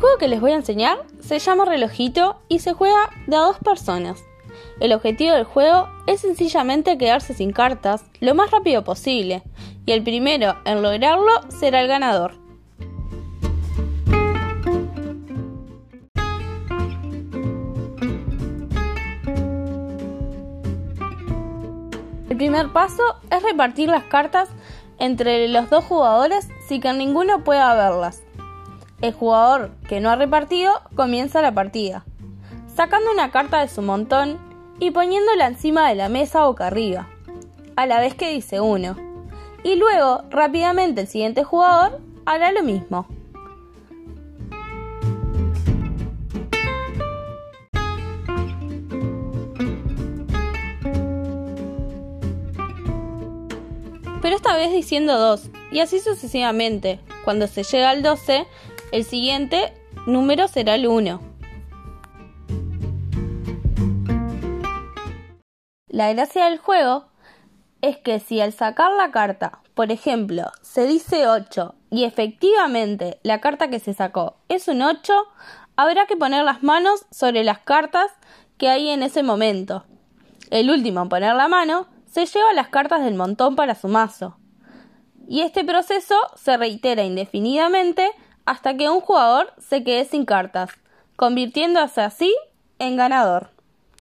juego que les voy a enseñar se llama relojito y se juega de a dos personas. El objetivo del juego es sencillamente quedarse sin cartas lo más rápido posible y el primero en lograrlo será el ganador. El primer paso es repartir las cartas entre los dos jugadores sin que ninguno pueda verlas. El jugador que no ha repartido comienza la partida, sacando una carta de su montón y poniéndola encima de la mesa boca arriba, a la vez que dice uno. Y luego, rápidamente, el siguiente jugador hará lo mismo. Pero esta vez diciendo dos, y así sucesivamente. Cuando se llega al 12, el siguiente número será el 1. La gracia del juego es que si al sacar la carta, por ejemplo, se dice 8 y efectivamente la carta que se sacó es un 8, habrá que poner las manos sobre las cartas que hay en ese momento. El último en poner la mano se lleva las cartas del montón para su mazo. Y este proceso se reitera indefinidamente hasta que un jugador se quede sin cartas, convirtiéndose así en ganador.